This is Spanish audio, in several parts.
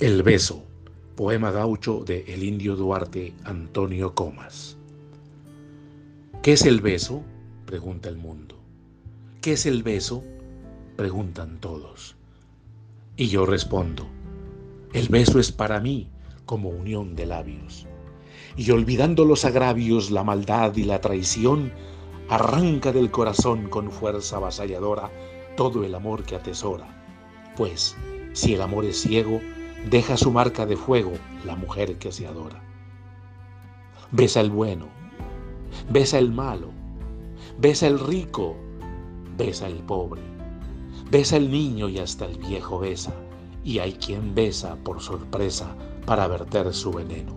El beso, poema gaucho de El Indio Duarte Antonio Comas. ¿Qué es el beso? pregunta el mundo. ¿Qué es el beso? preguntan todos. Y yo respondo, el beso es para mí como unión de labios. Y olvidando los agravios, la maldad y la traición, arranca del corazón con fuerza avasalladora todo el amor que atesora. Pues, si el amor es ciego, deja su marca de fuego la mujer que se adora. Besa el bueno, besa el malo, besa el rico, besa el pobre, besa el niño y hasta el viejo besa, y hay quien besa por sorpresa para verter su veneno.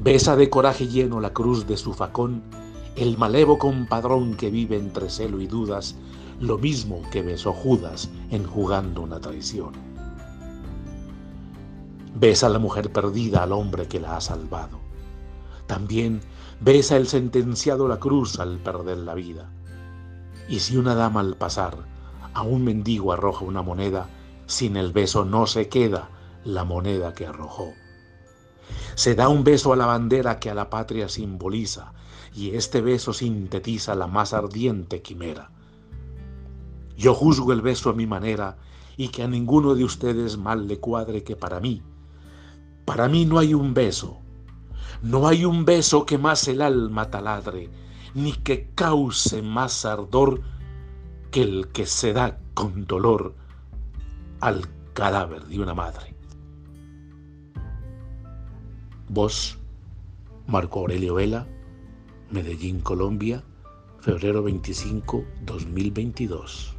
Besa de coraje lleno la cruz de su facón, el malevo compadrón que vive entre celo y dudas, lo mismo que besó Judas enjugando una traición. Besa a la mujer perdida al hombre que la ha salvado. También besa el sentenciado la cruz al perder la vida. Y si una dama al pasar a un mendigo arroja una moneda, sin el beso no se queda la moneda que arrojó. Se da un beso a la bandera que a la patria simboliza, y este beso sintetiza la más ardiente quimera. Yo juzgo el beso a mi manera y que a ninguno de ustedes mal le cuadre que para mí, para mí no hay un beso, no hay un beso que más el alma taladre, ni que cause más ardor que el que se da con dolor al cadáver de una madre. Voz, Marco Aurelio Vela, Medellín, Colombia, febrero 25, 2022.